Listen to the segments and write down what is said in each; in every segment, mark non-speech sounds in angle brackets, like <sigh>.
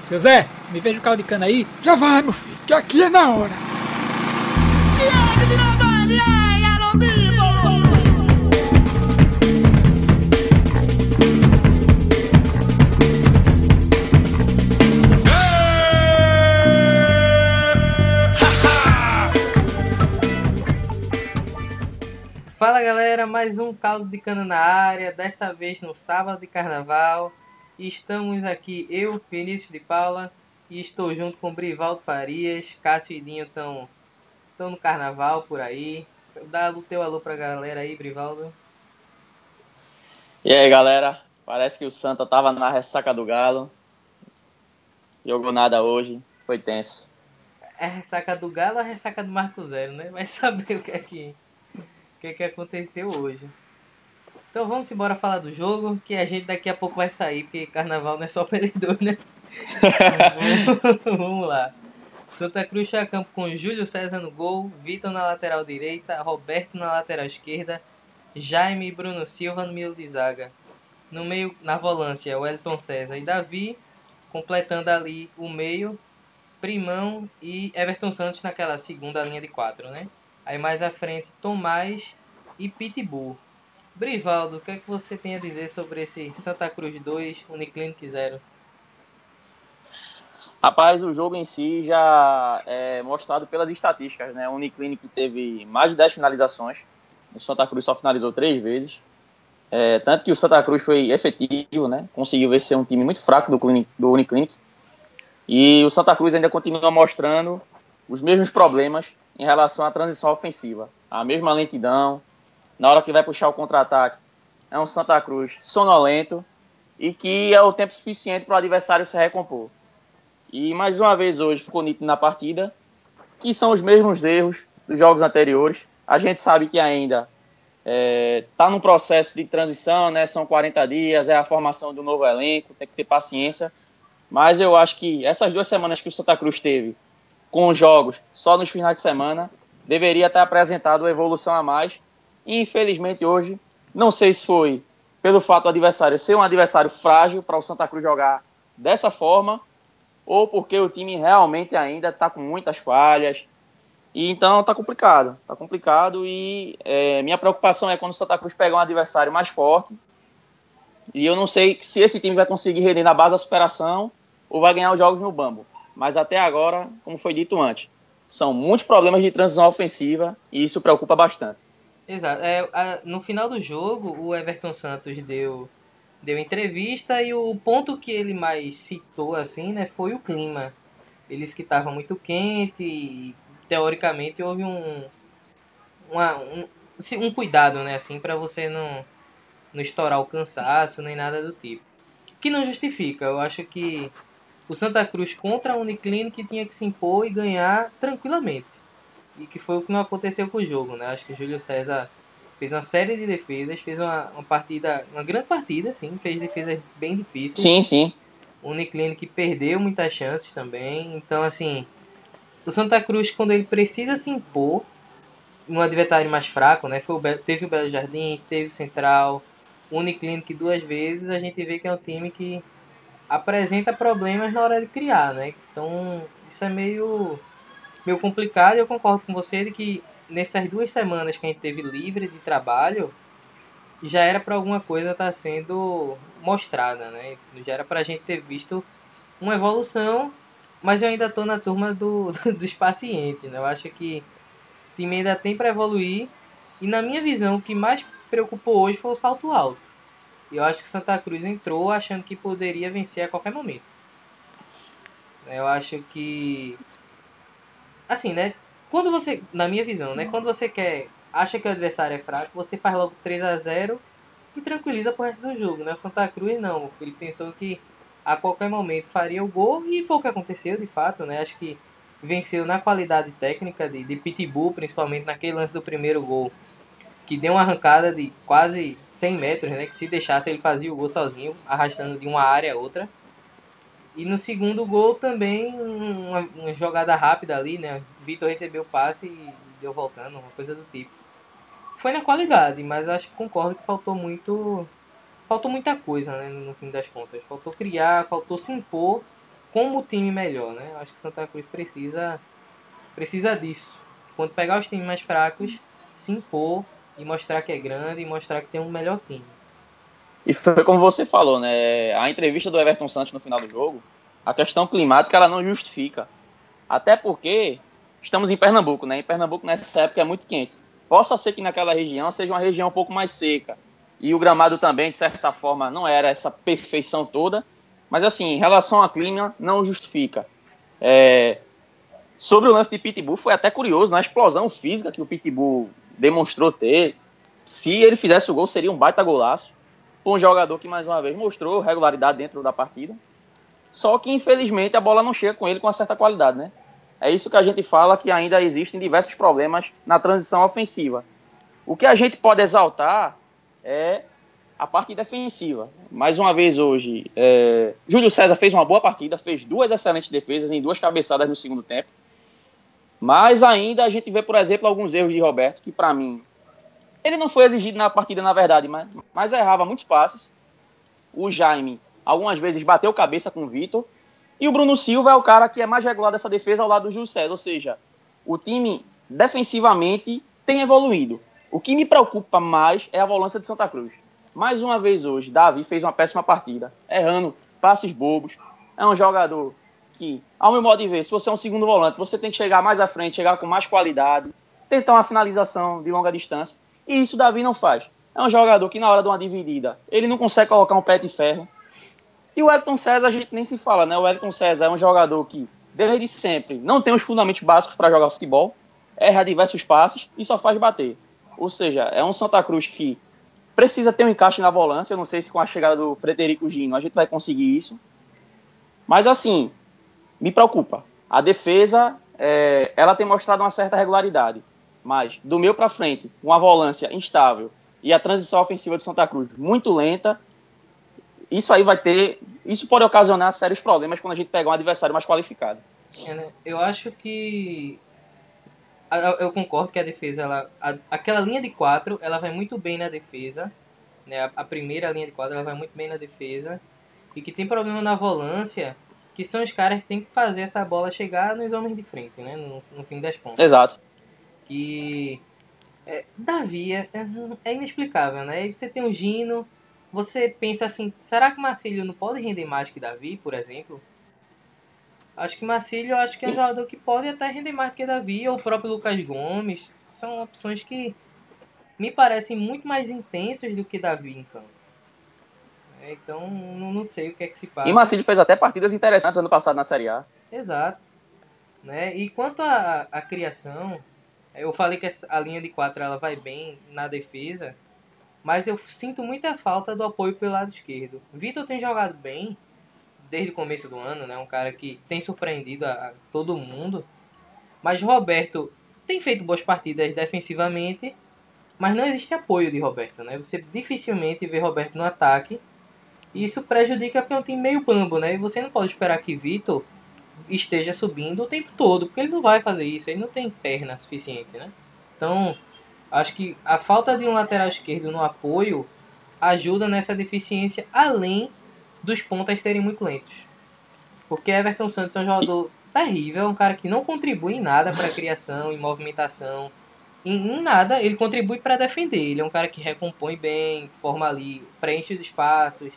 Seu Zé, me veja o caldo de cana aí? Já vai, meu filho, que aqui é na hora. Fala galera, mais um caldo de cana na área, dessa vez no sábado de carnaval. Estamos aqui, eu, Vinícius de Paula, e estou junto com Brivaldo Farias, Cássio e Dinho estão no carnaval por aí. Dá o teu alô pra galera aí, Brivaldo. E aí galera, parece que o Santa tava na ressaca do Galo. Jogou nada hoje, foi tenso. É a ressaca do Galo ou a ressaca do Marco Zero, né? Vai saber o que é que, o que, é que aconteceu hoje. Então vamos embora falar do jogo, que a gente daqui a pouco vai sair, porque carnaval não é só <laughs> perdedor, né? <laughs> vamos lá. Santa Cruz a campo com Júlio César no gol, Vitor na lateral direita, Roberto na lateral esquerda, Jaime e Bruno Silva no meio de zaga. No meio, na volância, Wellington César e Davi, completando ali o meio, Primão e Everton Santos naquela segunda linha de quatro, né? Aí mais à frente, Tomás e Pitbull. Brivaldo, o que é que você tem a dizer sobre esse Santa Cruz 2, Uniclinic 0? Rapaz, o jogo em si já é mostrado pelas estatísticas, né? O Uniclinic teve mais de 10 finalizações, o Santa Cruz só finalizou três vezes. É, tanto que o Santa Cruz foi efetivo, né? Conseguiu vencer um time muito fraco do, do Uniclinic. E o Santa Cruz ainda continua mostrando os mesmos problemas em relação à transição ofensiva. A mesma lentidão, na hora que vai puxar o contra-ataque, é um Santa Cruz sonolento e que é o tempo suficiente para o adversário se recompor. E mais uma vez hoje ficou nítido na partida que são os mesmos erros dos jogos anteriores. A gente sabe que ainda está é, tá num processo de transição, né? São 40 dias, é a formação do novo elenco, tem que ter paciência. Mas eu acho que essas duas semanas que o Santa Cruz teve com os jogos só nos finais de semana, deveria ter apresentado uma evolução a mais e infelizmente hoje, não sei se foi pelo fato do adversário ser um adversário frágil para o Santa Cruz jogar dessa forma, ou porque o time realmente ainda está com muitas falhas. E então está complicado, está complicado e é, minha preocupação é quando o Santa Cruz pegar um adversário mais forte. E eu não sei se esse time vai conseguir render na base da superação ou vai ganhar os jogos no bambo. Mas até agora, como foi dito antes, são muitos problemas de transição ofensiva e isso preocupa bastante. Exato. É, a, no final do jogo, o Everton Santos deu, deu entrevista e o ponto que ele mais citou assim, né, foi o clima. Eles que estavam muito quente e teoricamente houve um uma, um, um cuidado, né, assim, para você não não estourar o cansaço nem nada do tipo. Que não justifica. Eu acho que o Santa Cruz contra a Uniclinic tinha que se impor e ganhar tranquilamente e que foi o que não aconteceu com o jogo, né? Acho que o Júlio César fez uma série de defesas, fez uma, uma partida, uma grande partida, sim, fez defesas bem difíceis. Sim, sim. O Uniclinic perdeu muitas chances também, então assim, o Santa Cruz quando ele precisa se impor, um adversário mais fraco, né? Foi o Be teve o Belo Jardim, teve o Central, o Uniclinic duas vezes, a gente vê que é um time que apresenta problemas na hora de criar, né? Então, isso é meio meio complicado eu concordo com você de que nessas duas semanas que a gente teve livre de trabalho, já era para alguma coisa estar tá sendo mostrada, né? Já era para a gente ter visto uma evolução, mas eu ainda estou na turma do, <laughs> dos pacientes, né? Eu acho que o time ainda tem para evoluir e na minha visão o que mais preocupou hoje foi o salto alto. Eu acho que Santa Cruz entrou achando que poderia vencer a qualquer momento. Eu acho que assim, né? Quando você, na minha visão, né? Quando você quer, acha que o adversário é fraco, você faz logo 3 a 0 e tranquiliza pro resto do jogo, né? O Santa Cruz não, ele pensou que a qualquer momento faria o gol e foi o que aconteceu de fato, né? Acho que venceu na qualidade técnica de, de Pitbull, principalmente naquele lance do primeiro gol, que deu uma arrancada de quase 100 metros, né? Que se deixasse ele fazia o gol sozinho, arrastando de uma área a outra. E no segundo gol também uma, uma jogada rápida ali, né? Vitor recebeu o passe e deu voltando, uma coisa do tipo. Foi na qualidade, mas acho que concordo que faltou muito. Faltou muita coisa, né? No fim das contas. Faltou criar, faltou se impor como time melhor, né? Acho que Santa Cruz precisa precisa disso. Quando pegar os times mais fracos, se impor e mostrar que é grande e mostrar que tem um melhor time. E foi como você falou, né? A entrevista do Everton Santos no final do jogo, a questão climática ela não justifica. Até porque estamos em Pernambuco, né? Em Pernambuco nessa época é muito quente. Possa ser que naquela região seja uma região um pouco mais seca. E o gramado também, de certa forma, não era essa perfeição toda. Mas assim, em relação ao clima, não justifica. É... Sobre o lance de Pitbull, foi até curioso, na explosão física que o Pitbull demonstrou ter. Se ele fizesse o gol, seria um baita golaço. Um jogador que, mais uma vez, mostrou regularidade dentro da partida. Só que, infelizmente, a bola não chega com ele com uma certa qualidade, né? É isso que a gente fala que ainda existem diversos problemas na transição ofensiva. O que a gente pode exaltar é a parte defensiva. Mais uma vez hoje, é... Júlio César fez uma boa partida, fez duas excelentes defesas em duas cabeçadas no segundo tempo. Mas ainda a gente vê, por exemplo, alguns erros de Roberto, que para mim, ele não foi exigido na partida, na verdade, mas, mas errava muitos passes. O Jaime, algumas vezes, bateu cabeça com o Vitor. E o Bruno Silva é o cara que é mais regular dessa defesa ao lado do César. Ou seja, o time defensivamente tem evoluído. O que me preocupa mais é a volância de Santa Cruz. Mais uma vez hoje, Davi fez uma péssima partida, errando passes bobos. É um jogador que, ao meu modo de ver, se você é um segundo volante, você tem que chegar mais à frente, chegar com mais qualidade, tentar uma finalização de longa distância. E isso o Davi não faz. É um jogador que, na hora de uma dividida, ele não consegue colocar um pé de ferro. E o Elton César, a gente nem se fala, né? O Elton César é um jogador que, desde sempre, não tem os fundamentos básicos para jogar futebol, erra diversos passes e só faz bater. Ou seja, é um Santa Cruz que precisa ter um encaixe na volância. Eu não sei se com a chegada do Frederico Gino a gente vai conseguir isso. Mas assim, me preocupa. A defesa, é, ela tem mostrado uma certa regularidade, mas do meio para frente, uma volância instável e a transição ofensiva de Santa Cruz muito lenta, isso aí vai ter, isso pode ocasionar sérios problemas quando a gente pegar um adversário mais qualificado. É, né? Eu acho que eu concordo que a defesa, ela, a, aquela linha de quatro, ela vai muito bem na defesa, né? A, a primeira linha de quatro, ela vai muito bem na defesa e que tem problema na volância que são os caras que tem que fazer essa bola chegar nos homens de frente, né? No, no fim das contas. Exato. Que é, Davi é, é, inexplicável, né? Você tem o Gino, você pensa assim, será que Marcílio não pode render mais que Davi, por exemplo? Acho que Marcílio acho que é um jogador que pode até render mais que Davi, ou o próprio Lucas Gomes. São opções que me parecem muito mais intensos do que Davi em campo. É, então, não, não, sei o que é que se passa. E Marcílio fez até partidas interessantes ano passado na Série A. Exato. Né? E quanto à criação, eu falei que a linha de quatro ela vai bem na defesa, mas eu sinto muita falta do apoio pelo lado esquerdo. Vitor tem jogado bem desde o começo do ano, né? Um cara que tem surpreendido a, a todo mundo. Mas Roberto tem feito boas partidas defensivamente, mas não existe apoio de Roberto, né? Você dificilmente vê Roberto no ataque e isso prejudica porque é um time meio bambo, né? E você não pode esperar que Vitor esteja subindo o tempo todo, porque ele não vai fazer isso, ele não tem perna suficiente, né? Então, acho que a falta de um lateral esquerdo no apoio ajuda nessa deficiência, além dos pontas serem muito lentos. Porque Everton Santos é um jogador terrível, é um cara que não contribui em nada para a criação, em movimentação, em, em nada. Ele contribui para defender. Ele é um cara que recompõe bem, forma ali, preenche os espaços,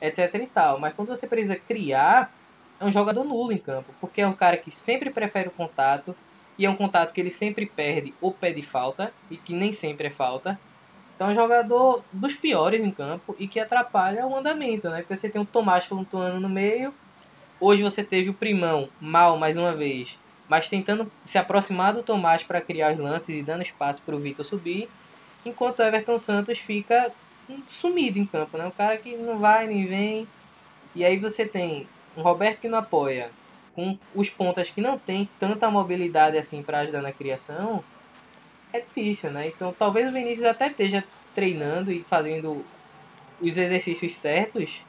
etc e tal. Mas quando você precisa criar, é um jogador nulo em campo, porque é um cara que sempre prefere o contato e é um contato que ele sempre perde ou pede falta e que nem sempre é falta. Então é um jogador dos piores em campo e que atrapalha o andamento, né? Porque você tem o Tomás flutuando no meio. Hoje você teve o Primão mal mais uma vez, mas tentando se aproximar do Tomás para criar os lances e dando espaço para o Vitor subir, enquanto o Everton Santos fica sumido em campo, né? Um cara que não vai nem vem. E aí você tem um Roberto que não apoia, com os pontas que não tem tanta mobilidade assim para ajudar na criação, é difícil, né? Então talvez o Vinícius até esteja treinando e fazendo os exercícios certos,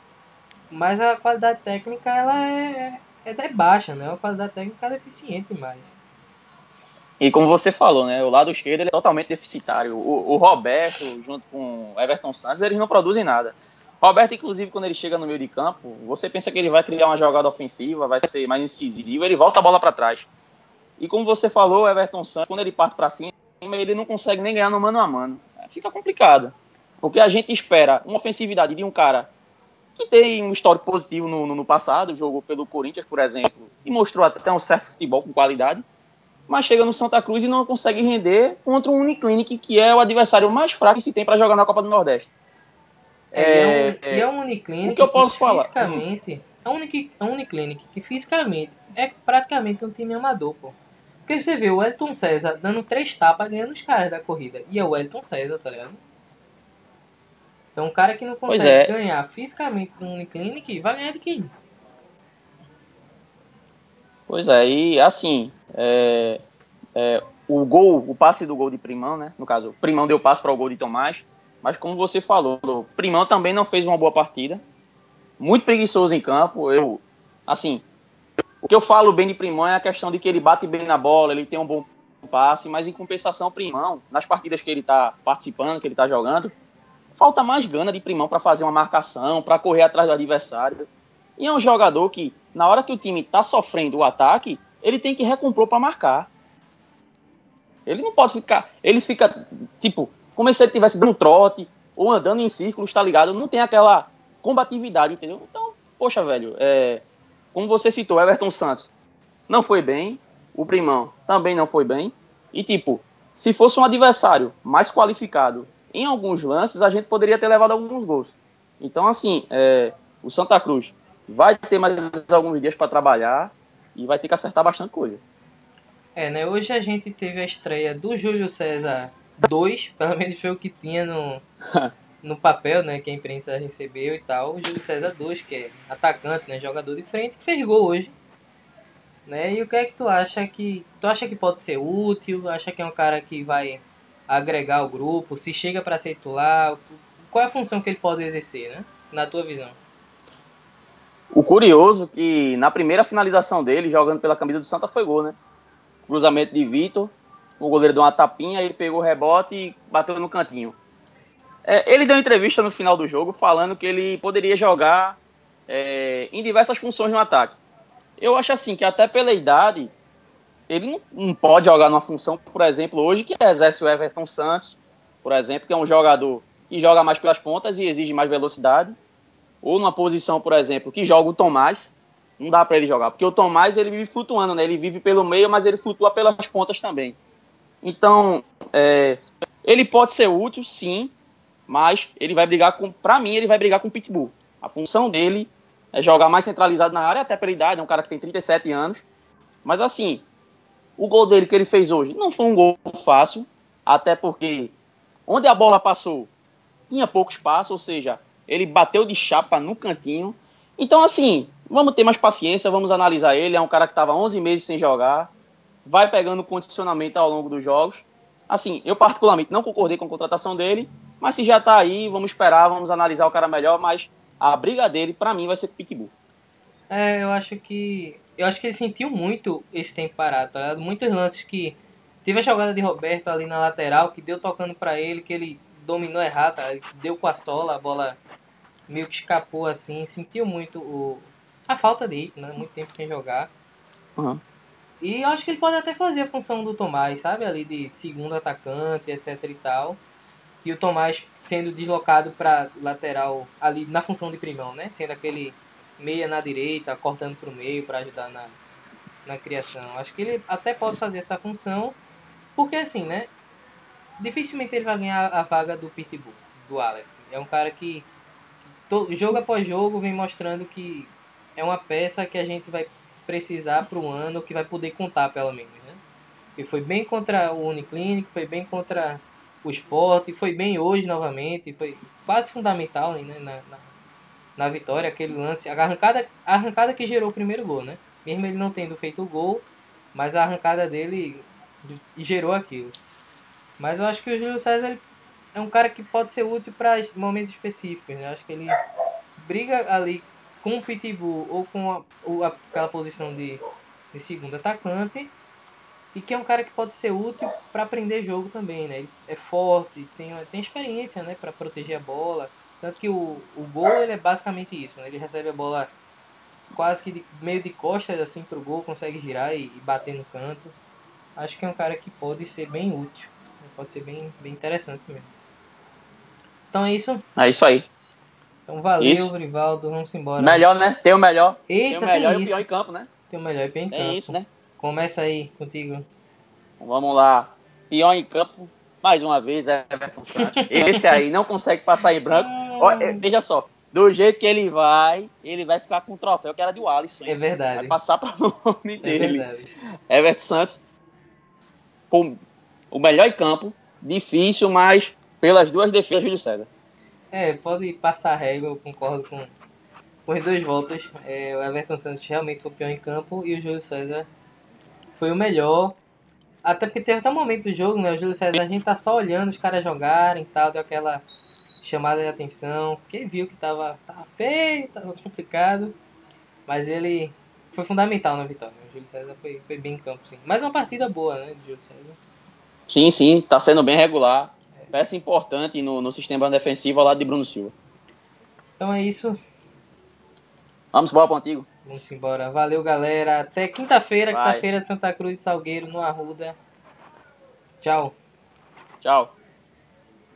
mas a qualidade técnica ela é, é, é baixa, né? A qualidade técnica é deficiente demais. E como você falou, né, o lado esquerdo é totalmente deficitário. O, o, Roberto, junto com o Everton Santos, eles não produzem nada. Roberto, inclusive, quando ele chega no meio de campo, você pensa que ele vai criar uma jogada ofensiva, vai ser mais incisivo, ele volta a bola para trás. E como você falou, Everton Santos, quando ele parte para cima, ele não consegue nem ganhar no mano a mano. Fica complicado. Porque a gente espera uma ofensividade de um cara que tem um histórico positivo no, no, no passado, jogou pelo Corinthians, por exemplo, e mostrou até um certo futebol com qualidade, mas chega no Santa Cruz e não consegue render contra um Uniclinic, que é o adversário mais fraco que se tem para jogar na Copa do Nordeste. É, é, é, e é um Uniclinic o que eu posso que falar? fisicamente, é um, Unic, é um Uniclinic que fisicamente é praticamente um time amador, pô. Porque você vê o Elton César dando três tapas ganhando os caras da corrida. E é o Elton César, tá ligado? Então um cara que não consegue é. ganhar fisicamente com o Uniclinic vai ganhar de quem? Pois é, e assim, é, é, o gol, o passe do gol de Primão, né? No caso, Primão deu passe para o gol de Tomás, mas como você falou, Primão também não fez uma boa partida, muito preguiçoso em campo. Eu, assim, o que eu falo bem de Primão é a questão de que ele bate bem na bola, ele tem um bom passe, mas em compensação, Primão, nas partidas que ele está participando, que ele está jogando, falta mais gana de Primão para fazer uma marcação, para correr atrás do adversário. E é um jogador que, na hora que o time está sofrendo o ataque, ele tem que recompor para marcar. Ele não pode ficar. Ele fica, tipo, como se ele estivesse dando trote ou andando em círculos, tá ligado? Não tem aquela combatividade, entendeu? Então, poxa, velho, é, como você citou, Everton Santos não foi bem, o Primão também não foi bem. E, tipo, se fosse um adversário mais qualificado em alguns lances, a gente poderia ter levado alguns gols. Então, assim, é, o Santa Cruz vai ter mais alguns dias para trabalhar e vai ter que acertar bastante coisa. É, né? Hoje a gente teve a estreia do Júlio César 2, <laughs> pelo menos foi o que tinha no, no papel, né? Que a imprensa recebeu e tal. O Júlio César 2, que é atacante, né? Jogador de frente, que fez gol hoje. Né? E o que é que tu acha que. Tu acha que pode ser útil? Acha que é um cara que vai agregar o grupo? Se chega para ser titular? Qual é a função que ele pode exercer, né? Na tua visão? O curioso é que na primeira finalização dele, jogando pela camisa do Santa, foi gol, né? Cruzamento de Vitor, o goleiro deu uma tapinha, ele pegou o rebote e bateu no cantinho. É, ele deu entrevista no final do jogo falando que ele poderia jogar é, em diversas funções no ataque. Eu acho assim que até pela idade, ele não, não pode jogar numa função, por exemplo, hoje que exerce o Everton Santos, por exemplo, que é um jogador que joga mais pelas pontas e exige mais velocidade ou numa posição, por exemplo, que joga o Tomás, não dá para ele jogar, porque o Tomás ele vive flutuando, né? Ele vive pelo meio, mas ele flutua pelas pontas também. Então, é, ele pode ser útil, sim, mas ele vai brigar com, para mim, ele vai brigar com o Pitbull. A função dele é jogar mais centralizado na área, até pela idade, é um cara que tem 37 anos. Mas assim, o gol dele que ele fez hoje não foi um gol fácil, até porque onde a bola passou tinha pouco espaço, ou seja, ele bateu de chapa no cantinho. Então, assim, vamos ter mais paciência, vamos analisar ele. É um cara que estava 11 meses sem jogar, vai pegando condicionamento ao longo dos jogos. Assim, eu particularmente não concordei com a contratação dele, mas se já está aí, vamos esperar, vamos analisar o cara melhor. Mas a briga dele, para mim, vai ser Pitbull. É, eu acho que. Eu acho que ele sentiu muito esse tempo parado, tá ligado? Muitos lances que. Teve a jogada de Roberto ali na lateral, que deu tocando para ele, que ele dominou errado, tá? deu com a sola, a bola meio que escapou assim, sentiu muito o, a falta de né? Muito tempo sem jogar. Uhum. E eu acho que ele pode até fazer a função do Tomás, sabe? Ali de segundo atacante, etc e tal. E o Tomás sendo deslocado para lateral ali na função de primão, né? Sendo aquele meia na direita, cortando para o meio para ajudar na, na criação. Acho que ele até pode fazer essa função, porque assim, né? dificilmente ele vai ganhar a vaga do Pitbull, do Alex. É um cara que, que jogo após jogo vem mostrando que é uma peça que a gente vai precisar para o ano, que vai poder contar pelo menos, né? E foi bem contra o Uniclinic, foi bem contra o Sport, foi bem hoje novamente, foi quase fundamental né, na, na, na, vitória, aquele lance, a arrancada, a arrancada que gerou o primeiro gol, né? Mesmo ele não tendo feito o gol, mas a arrancada dele gerou aquilo. Mas eu acho que o Júlio César é um cara que pode ser útil para momentos específicos. Né? Eu acho que ele briga ali com o Pitbull ou com a, ou aquela posição de, de segundo atacante. E que é um cara que pode ser útil para aprender jogo também, né? Ele é forte, tem, tem experiência, né? Para proteger a bola. Tanto que o, o gol ele é basicamente isso, né? Ele recebe a bola quase que de, meio de costas assim pro gol, consegue girar e, e bater no canto. Acho que é um cara que pode ser bem útil. né? Pode ser bem, bem interessante mesmo. Então é isso. É isso aí. Então valeu, Isso. Rivaldo. Vamos embora. Melhor, né? Tem o melhor. Eita, tem o melhor tem e o isso. pior em campo, né? Tem o melhor e pior em campo. isso, né? Começa aí contigo. Então, Vamos lá. Pior em campo, mais uma vez, é Everton Santos. Esse aí não consegue passar em branco. Ó, é, veja só, do jeito que ele vai, ele vai ficar com o troféu que era do Alisson. É verdade. Vai passar para o <laughs> nome É dele. verdade. Everton Santos, o melhor em campo, difícil, mas pelas duas defesas, Júlio César. É, pode passar a régua, eu concordo com, com as duas voltas. É, o Everton Santos realmente foi o pior em campo e o Júlio César foi o melhor. Até porque teve até um momento do jogo, né? O Júlio César, a gente tá só olhando os caras jogarem e tal, deu aquela chamada de atenção, porque viu que tava, tava feio, tava complicado. Mas ele foi fundamental na vitória. O Júlio César foi, foi bem em campo, sim. Mas uma partida boa, né, do Júlio César. Sim, sim, tá sendo bem regular. Peça importante no, no sistema defensivo ao lado de Bruno Silva. Então é isso. Vamos embora pro antigo. Vamos embora. Valeu, galera. Até quinta-feira, quinta-feira, Santa Cruz e Salgueiro, no Arruda. Tchau. Tchau.